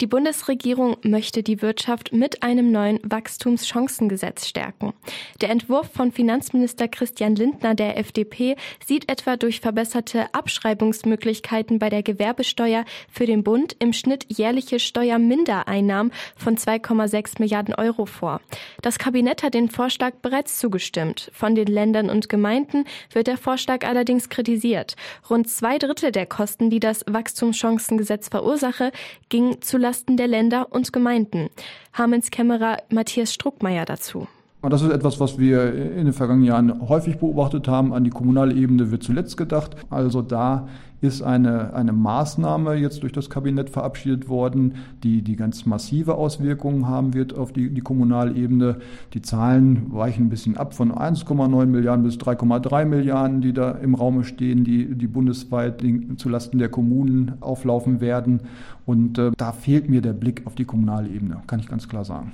Die Bundesregierung möchte die Wirtschaft mit einem neuen Wachstumschancengesetz stärken. Der Entwurf von Finanzminister Christian Lindner der FDP sieht etwa durch verbesserte Abschreibungsmöglichkeiten bei der Gewerbesteuer für den Bund im Schnitt jährliche Steuermindereinnahmen von 2,6 Milliarden Euro vor. Das Kabinett hat den Vorschlag bereits zugestimmt. Von den Ländern und Gemeinden wird der Vorschlag allerdings kritisiert. Rund zwei Drittel der Kosten, die das Wachstumschancengesetz verursache, gingen zu zulasten der Länder und Gemeinden. Hamens Kämmerer Matthias Struckmeier dazu. Das ist etwas, was wir in den vergangenen Jahren häufig beobachtet haben. An die kommunale Ebene wird zuletzt gedacht. Also da ist eine, eine Maßnahme jetzt durch das Kabinett verabschiedet worden, die, die ganz massive Auswirkungen haben wird auf die, die Kommunalebene. Die Zahlen weichen ein bisschen ab von 1,9 Milliarden bis 3,3 Milliarden, die da im Raume stehen, die, die bundesweit zulasten der Kommunen auflaufen werden. Und äh, da fehlt mir der Blick auf die kommunale Ebene, kann ich ganz klar sagen.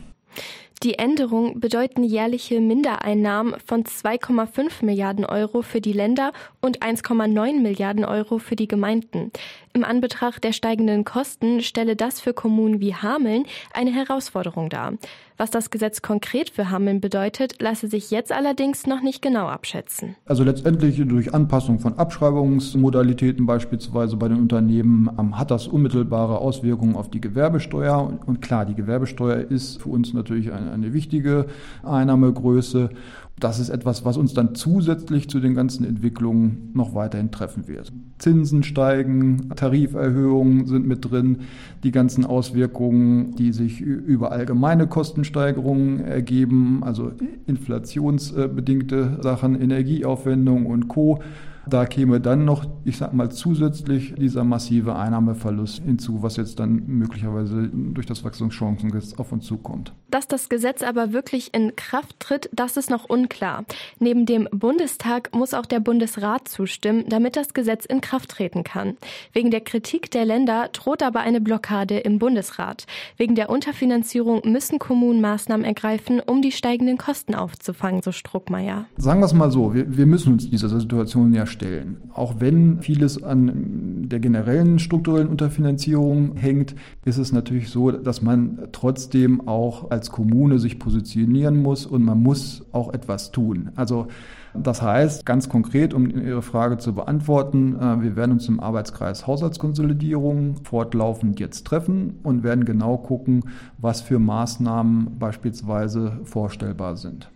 Die Änderungen bedeuten jährliche Mindereinnahmen von 2,5 Milliarden Euro für die Länder und 1,9 Milliarden Euro für die Gemeinden. Im Anbetracht der steigenden Kosten stelle das für Kommunen wie Hameln eine Herausforderung dar. Was das Gesetz konkret für Hameln bedeutet, lasse sich jetzt allerdings noch nicht genau abschätzen. Also letztendlich durch Anpassung von Abschreibungsmodalitäten beispielsweise bei den Unternehmen ähm, hat das unmittelbare Auswirkungen auf die Gewerbesteuer. Und klar, die Gewerbesteuer ist für uns natürlich eine, eine wichtige Einnahmegröße. Das ist etwas, was uns dann zusätzlich zu den ganzen Entwicklungen noch weiterhin treffen wird. Zinsen steigen, Tariferhöhungen sind mit drin, die ganzen Auswirkungen, die sich über allgemeine Kostensteigerungen ergeben, also inflationsbedingte Sachen, Energieaufwendung und Co. Da käme dann noch, ich sag mal, zusätzlich dieser massive Einnahmeverlust hinzu, was jetzt dann möglicherweise durch das Wachstumschancengesetz auf uns zukommt. Dass das Gesetz aber wirklich in Kraft tritt, das ist noch unklar. Neben dem Bundestag muss auch der Bundesrat zustimmen, damit das Gesetz in Kraft treten kann. Wegen der Kritik der Länder droht aber eine Blockade im Bundesrat. Wegen der Unterfinanzierung müssen Kommunen Maßnahmen ergreifen, um die steigenden Kosten aufzufangen, so Struckmeier. Sagen wir es mal so, wir, wir müssen uns dieser Situation ja stellen. Auch wenn vieles an der generellen strukturellen Unterfinanzierung hängt, ist es natürlich so, dass man trotzdem auch als Kommune sich positionieren muss und man muss auch etwas tun. Also das heißt, ganz konkret, um Ihre Frage zu beantworten, äh, wir werden uns im Arbeitskreis Haushaltskonsolidierung fortlaufend jetzt treffen und werden genau gucken, was für Maßnahmen beispielsweise vorstellbar sind.